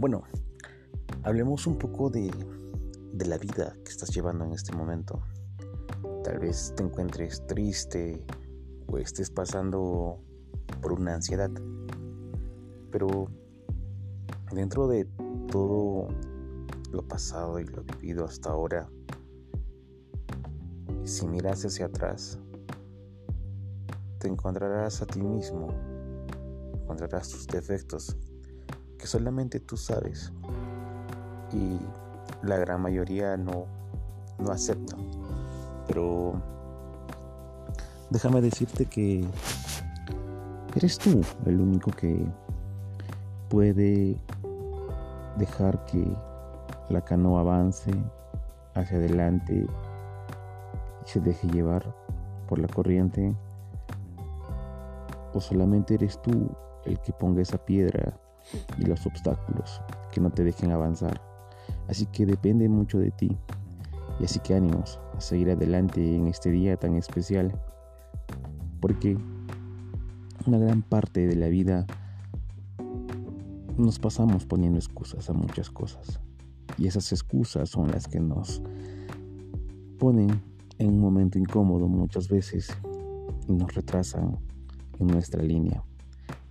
Bueno, hablemos un poco de, de la vida que estás llevando en este momento. Tal vez te encuentres triste o estés pasando por una ansiedad. Pero dentro de todo lo pasado y lo vivido hasta ahora, si miras hacia atrás, te encontrarás a ti mismo, encontrarás tus defectos que solamente tú sabes y la gran mayoría no, no acepta. Pero déjame decirte que eres tú el único que puede dejar que la canoa avance hacia adelante y se deje llevar por la corriente o solamente eres tú el que ponga esa piedra y los obstáculos que no te dejen avanzar. Así que depende mucho de ti. Y así que ánimos a seguir adelante en este día tan especial. Porque una gran parte de la vida nos pasamos poniendo excusas a muchas cosas. Y esas excusas son las que nos ponen en un momento incómodo muchas veces y nos retrasan en nuestra línea.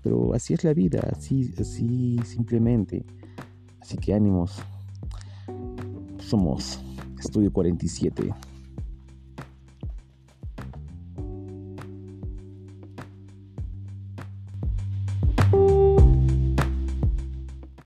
Pero así es la vida, así, así simplemente. Así que ánimos. Somos Estudio 47.